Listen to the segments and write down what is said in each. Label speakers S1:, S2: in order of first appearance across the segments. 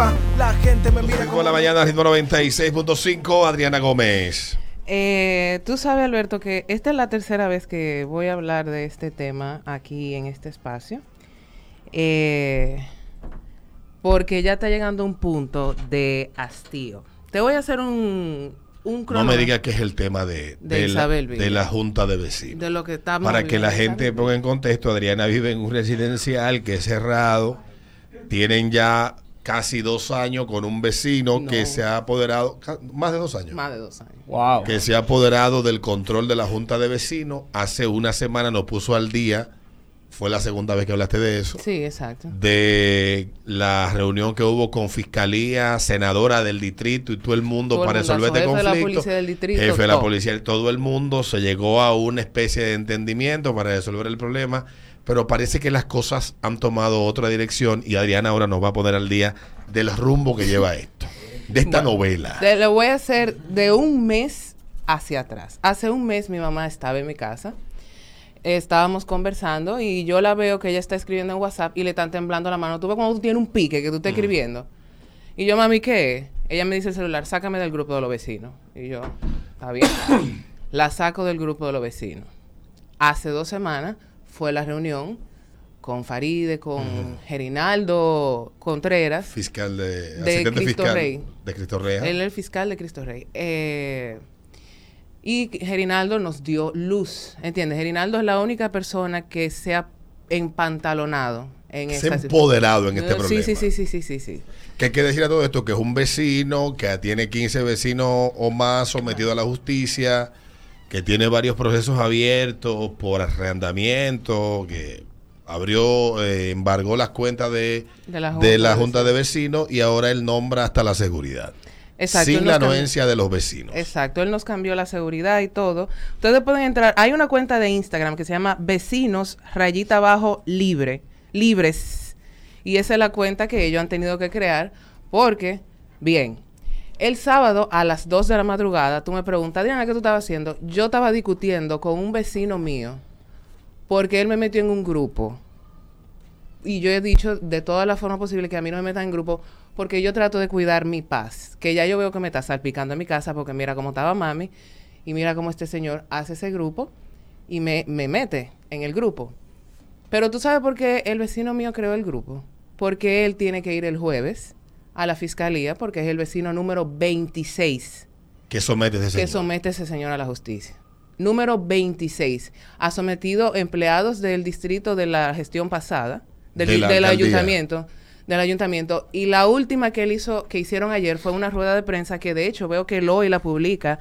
S1: arriba, la gente me mira
S2: Con la mañana, ritmo 96.5, Adriana Gómez.
S3: Eh, tú sabes, Alberto, que esta es la tercera vez que voy a hablar de este tema aquí en este espacio. Eh, porque ya está llegando un punto de hastío. Te voy a hacer un, un
S2: No me digas que es el tema de,
S3: De
S2: de, la, de la Junta de Vecinos.
S3: de lo que estamos
S2: Para que la gente ponga en contexto, Adriana vive en un residencial que es cerrado. Tienen ya casi dos años con un vecino
S3: No.
S2: que se ha apoderado, más de dos años,
S3: Más de dos años.
S4: Wow.
S2: que se ha apoderado del control de la Junta de Vecinos. Hace una semana nos puso al día, fue la segunda vez que hablaste de eso,
S3: Sí, exacto.
S2: de la reunión que hubo con Fiscalía, senadora del distrito y todo el mundo
S3: Todo el
S2: para
S3: mundo,
S2: resolver este
S3: jefe de la
S2: conflicto.
S3: policía del distrito,
S2: jefe de la policía, todo el mundo se llegó a una especie de entendimiento para resolver el problema, pero parece que las cosas han tomado otra dirección y Adriana ahora nos va a poner al día del rumbo que lleva esto, de esta novela.
S3: Te lo voy a hacer de un mes hacia atrás. Hace un mes mi mamá estaba en mi casa. Estábamos conversando y yo la veo que ella está escribiendo en WhatsApp y le están temblando la mano. Tú ves cuando tú tienes un pique que tú estás escribiendo. Y yo, mami, ¿qué? Ella me dice el celular, sácame del grupo de los vecinos. Y yo, está bien. la saco del grupo de los vecinos. Hace dos semanas fue la reunión con Faride, con Gerinaldo Contreras.
S2: Fiscal de,
S3: De Cristo
S2: fiscal
S3: Rey.
S2: de Cristo Rey.
S3: Él es el fiscal de Cristo Rey. Eh, y Gerinaldo nos dio luz, ¿entiendes? Gerinaldo es la única persona que se ha empantalonado en
S2: Se ha
S3: esta
S2: empoderado en este
S3: No,
S2: problema.
S3: Sí, sí, sí, sí, sí, sí, sí.
S2: Que hay que decir a todo esto que es un vecino que tiene 15 vecinos o más sometidos a la justicia, que tiene varios procesos abiertos por arrendamiento, que abrió, eh, embargó las cuentas de,
S3: De la
S2: de la
S3: Junta de
S2: Vecinos y ahora él nombra hasta la seguridad.
S3: Exacto,
S2: sin la anuencia de los vecinos.
S3: Exacto, él nos cambió la seguridad y todo. Ustedes pueden entrar, hay una cuenta de Instagram que se llama Vecinos Rayita Abajo Libre, Libres. Y esa es la cuenta que ellos han tenido que crear porque, bien, el sábado a las 2 de la madrugada, tú me preguntas, Diana, ¿qué tú estabas haciendo? Yo estaba discutiendo con un vecino mío porque él me metió en un grupo. Y yo he dicho de todas las formas posibles que a mí no me metan en grupo porque yo trato de cuidar mi paz. Que ya yo veo que me está salpicando en mi casa porque mira cómo estaba mami y mira cómo este señor hace ese grupo y me, me mete en el grupo. Pero tú sabes por qué el vecino mío creó el grupo. Porque él tiene que ir el jueves a la fiscalía porque es el vecino número 26
S2: que somete ese
S3: que
S2: señor.
S3: somete ese señor a la justicia. Número 26. Ha sometido empleados del distrito de la gestión pasada, del,
S2: De la
S3: del ayuntamiento, del ayuntamiento. Y la última que él hizo, que hicieron ayer fue una rueda de prensa que de hecho veo que Loy la publica.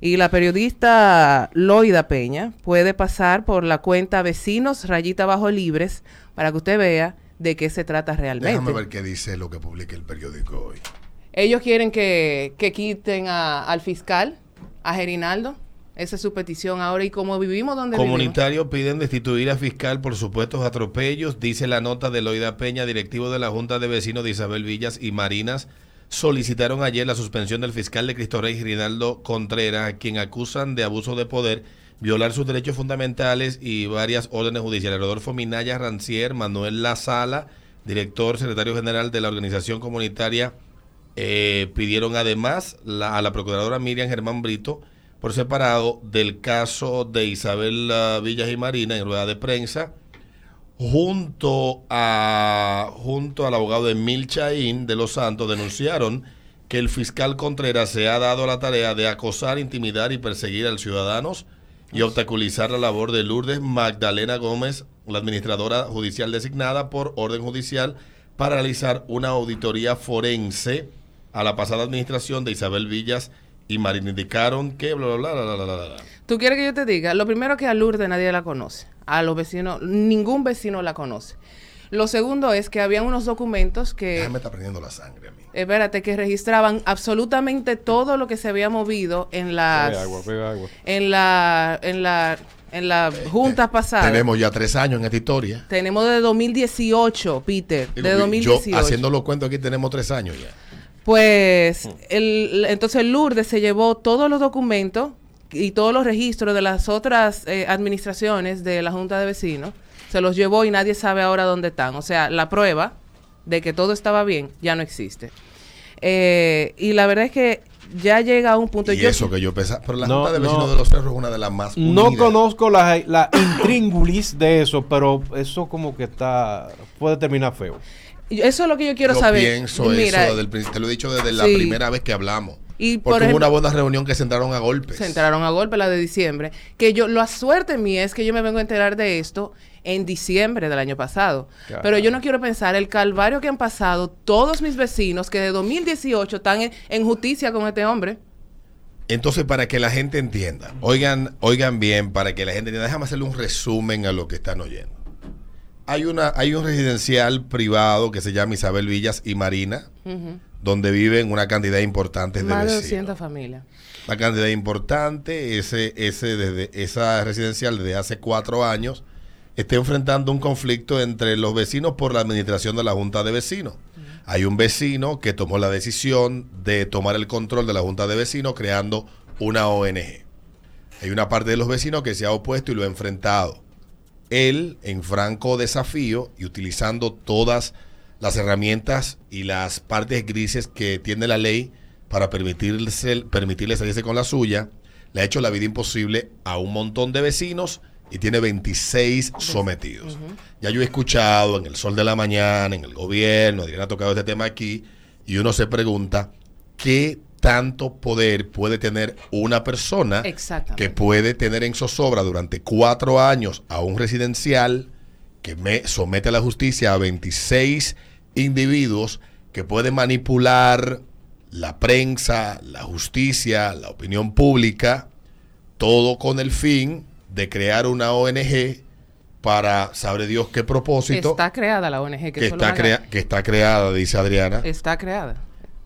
S3: Y la periodista Loida Peña puede pasar por la cuenta Vecinos Rayita Bajo Libres para que usted vea de qué se trata realmente.
S2: Déjame ver qué dice lo que publica el periódico hoy.
S3: Ellos quieren que, que quiten a- al fiscal, a Gerinaldo. Esa es su petición ahora. Y como vivimos donde vivimos.
S2: Comunitarios piden destituir a fiscal por supuestos atropellos, dice la nota de Loida Peña, directivo de la Junta de Vecinos de Isabel Villas y Marinas. Solicitaron ayer la suspensión del fiscal de Cristo Rey, Rinaldo Contreras, a quien acusan de abuso de poder, violar sus derechos fundamentales y varias órdenes judiciales. Rodolfo Minaya Rancier, Manuel La Sala, director, secretario general de la organización comunitaria, eh, pidieron además a la procuradora Miriam Germán Brito por separado del caso de Isabel ah, Villas y Marina en rueda de prensa junto a junto al abogado Emil Chaín de Los Santos denunciaron que el fiscal Contreras se ha dado la tarea de acosar, intimidar y perseguir a los ciudadanos y obstaculizar la labor de Lourdes Magdalena Gómez, la administradora judicial designada por orden judicial para realizar una auditoría forense a la pasada administración de Isabel Villas y. Indicaron que bla bla bla bla. bla.
S3: ¿Tú quieres que yo te diga? Lo primero que a Lourdes nadie la conoce. A los vecinos, ningún vecino la conoce. Lo segundo es que habían unos documentos que...
S2: Déjame está prendiendo la sangre a mí.
S3: Espérate, que registraban absolutamente todo lo que se había movido en las...
S4: Bebe agua, bebe agua.
S3: En la... En la... En la junta pasada.
S2: Tenemos ya tres años en esta historia.
S3: Tenemos de 2018, Peter. De 2018.
S2: Yo haciendo los cuentos aquí tenemos tres años ya.
S3: Pues el, entonces Lourdes se llevó todos los documentos y todos los registros de las otras eh, administraciones de la Junta de Vecinos, se los llevó y nadie sabe ahora dónde están. O sea, la prueba de que todo estaba bien, ya no existe. Eh, y la verdad es que ya llega a un punto.
S2: Y
S3: yo,
S2: eso que yo pensaba. Pero la
S1: No,
S2: Junta de
S1: no.
S2: Vecinos de los Cerros es una de las más.
S1: No
S2: unidas.
S1: conozco la, la intríngulis de eso, pero eso como que está... puede terminar feo.
S3: eso es lo que yo quiero
S2: yo
S3: saber.
S2: pienso
S3: Mira,
S2: eso desde el principio. Te lo he dicho desde la primera vez que hablamos.
S3: Y,
S2: Porque
S3: por
S2: hubo una buena reunión que se entraron a golpes.
S3: se entraron a golpe la de diciembre. Que yo, la suerte mía es que yo me vengo a enterar de esto en diciembre del año pasado.
S1: Claro.
S3: Pero yo no quiero pensar el calvario que han pasado todos mis vecinos que de 2018 están en, en justicia con este hombre.
S2: Entonces, para que la gente entienda, oigan, oigan bien, para que la gente entienda, déjame hacerle un resumen a lo que están oyendo. Hay, una, hay un residencial privado que se llama Isabel Villas y Marina,
S3: Ujú.
S2: Donde viven una cantidad importante de
S3: Más de
S2: vecinos.
S3: 200 familias.
S2: Una cantidad importante, ese, ese desde, esa residencial desde hace cuatro años está enfrentando un conflicto entre los vecinos por la administración de la Junta de Vecinos. Hay un vecino que tomó la decisión de tomar el control de la Junta de Vecinos creando una ONG. Hay una parte de los vecinos que se ha opuesto y lo ha enfrentado. Él, en franco desafío y utilizando todas las herramientas y las partes grises que tiene la ley para permitirles, permitirle salirse con la suya, le ha hecho la vida imposible a un montón de vecinos y tiene 26 sometidos. Ya yo he escuchado en el Sol de la Mañana, en el gobierno, Adriana ha tocado este tema aquí, y uno se pregunta, ¿qué tanto poder puede tener una persona que puede tener en zozobra durante cuatro años a un residencial que me somete a la justicia a 26 individuos que pueden manipular la prensa, la justicia, la opinión pública, todo con el fin de crear una ONG para, sabe Dios qué propósito,
S3: Está creada la ONG. Que,
S2: está crea- que está creada, dice Adriana,
S3: Está creada.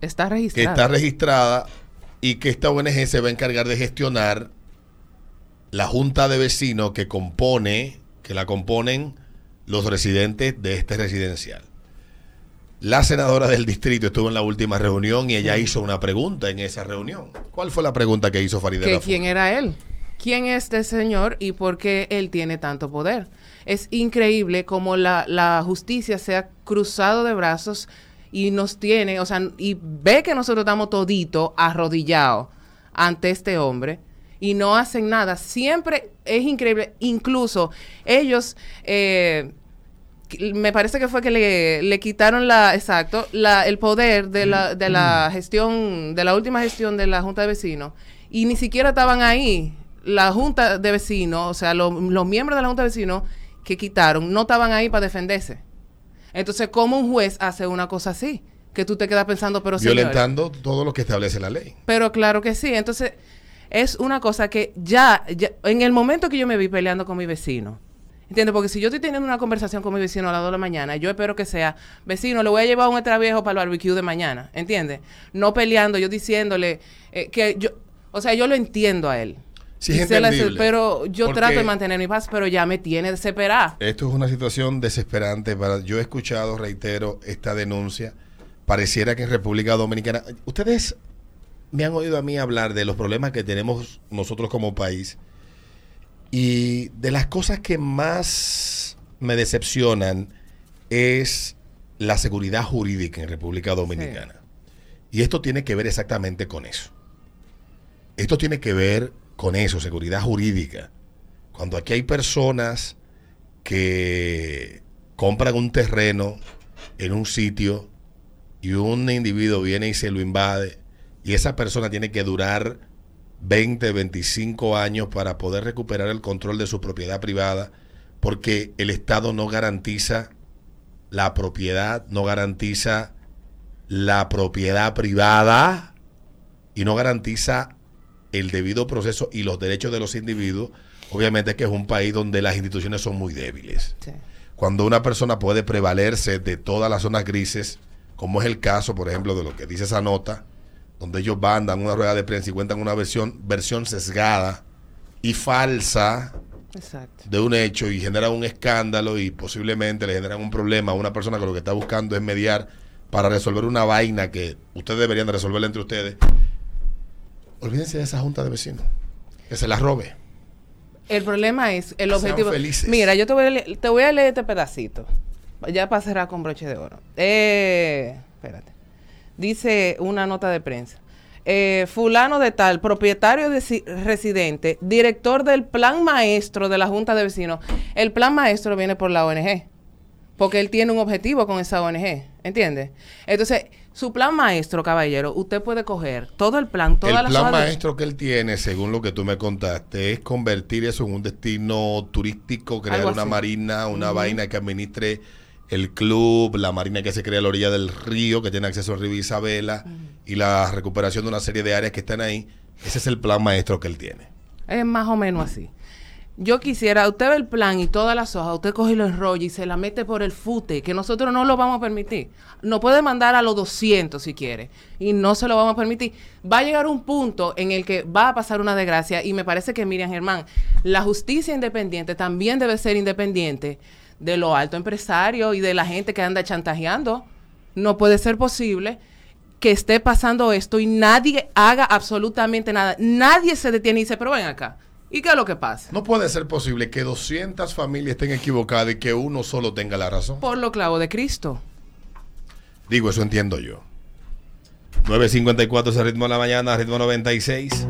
S3: Está
S2: que
S3: registrada.
S2: está registrada y que esta ONG se va a encargar de gestionar la junta de vecinos que compone, que la componen los residentes de este residencial. La senadora del distrito estuvo en la última reunión y ella hizo una pregunta en esa reunión. ¿Cuál fue la pregunta que hizo Farideh
S3: que quién era él, quién es este señor y por qué él tiene tanto poder. Es increíble como la, la justicia se ha cruzado de brazos y nos tiene, o sea, y ve que nosotros estamos todito arrodillados ante este hombre y no hacen nada. Siempre es increíble, incluso ellos... eh, me parece que fue que le, le quitaron la, exacto, la, el poder de la, de la gestión, de la última gestión de la Junta de Vecinos. Y ni siquiera estaban ahí. La Junta de Vecinos, o sea, lo- los miembros de la Junta de Vecinos que quitaron, no estaban ahí para defenderse. Entonces, ¿cómo un juez hace una cosa así? Que tú te quedas pensando, pero
S2: Violentando todo lo que establece la ley.
S3: pero claro que sí. Entonces, es una cosa que ya, ya- en el momento que yo me vi peleando con mi vecino, ¿entiendes? Porque si yo estoy teniendo una conversación con mi vecino a las 2 de la mañana, yo espero que sea, vecino, le voy a llevar un extra viejo para el barbecue de mañana, ¿entiendes? No peleando, yo diciéndole eh, que yo, o sea, yo lo entiendo a él.
S2: Sí, es entendible.
S3: pero yo trato de mantener mi paz, pero ya me tiene desesperada.
S2: Esto es una situación desesperante. Para, yo he escuchado, reitero, esta denuncia. Pareciera que en República Dominicana. Ustedes me han oído a mí hablar de los problemas que tenemos nosotros como país. Y de las cosas que más me decepcionan es la seguridad jurídica en República Dominicana. Y esto tiene que ver exactamente con eso. Esto tiene que ver con eso, seguridad jurídica. Cuando aquí hay personas que compran un terreno en un sitio y un individuo viene y se lo invade y esa persona tiene que durar 20, 25 años para poder recuperar el control de su propiedad privada porque el Estado no garantiza la propiedad, no garantiza la propiedad privada y no garantiza el debido proceso y los derechos de los individuos, obviamente que es un país donde las instituciones son muy débiles.
S3: Sí.
S2: Cuando una persona puede prevalerse de todas las zonas grises, como es el caso, por ejemplo, de lo que dice esa nota, donde ellos van, dan una rueda de prensa y cuentan una versión, versión sesgada y falsa
S3: Exacto.
S2: de un hecho y generan un escándalo y posiblemente le generan un problema a una persona que lo que está buscando es mediar para resolver una vaina que ustedes deberían de resolver entre ustedes. Olvídense de esa junta de vecinos. Que se la robe.
S3: El problema es el objetivo.
S2: felices.
S3: Mira, yo te voy, a leer, te voy a leer este pedacito. ya para cerrar con broche de oro. Eh, espérate. Dice una nota de prensa. Eh, fulano de tal, propietario de si- residente, director del plan maestro de la Junta de Vecinos. El plan maestro viene por la ONG, porque él tiene un objetivo con esa ONG, ¿entiende? Entonces, su plan maestro, caballero, usted puede coger todo el plan, todas
S2: el
S3: las
S2: plan
S3: de-
S2: maestro que él tiene, según lo que tú me contaste, es convertir eso en un destino turístico, crear una marina, una vaina que administre el club, la marina que se crea a la orilla del río, que tiene acceso al río Isabela, y la recuperación de una serie de áreas que están ahí. Ese es el plan maestro que él tiene.
S3: Es más o menos así. Yo quisiera, usted ve el plan y todas las hojas, usted coge y lo enrolla y se la mete por el fute, que nosotros no lo vamos a permitir. No puede mandar a los 200 si quiere, y no se lo vamos a permitir. Va a llegar un punto en el que va a pasar una desgracia, y me parece que Miriam Germán, la justicia independiente también debe ser independiente de los altos empresarios y de la gente que anda chantajeando. No puede ser posible que esté pasando esto y nadie haga absolutamente nada. Nadie se detiene y dice, pero ven acá. ¿Y qué es lo que pasa?
S2: No puede ser posible que 200 familias estén equivocadas y que uno solo tenga la razón.
S3: Por lo clavo de Cristo.
S2: Digo, eso entiendo yo. 9.54 es el ritmo de la mañana, ritmo 96.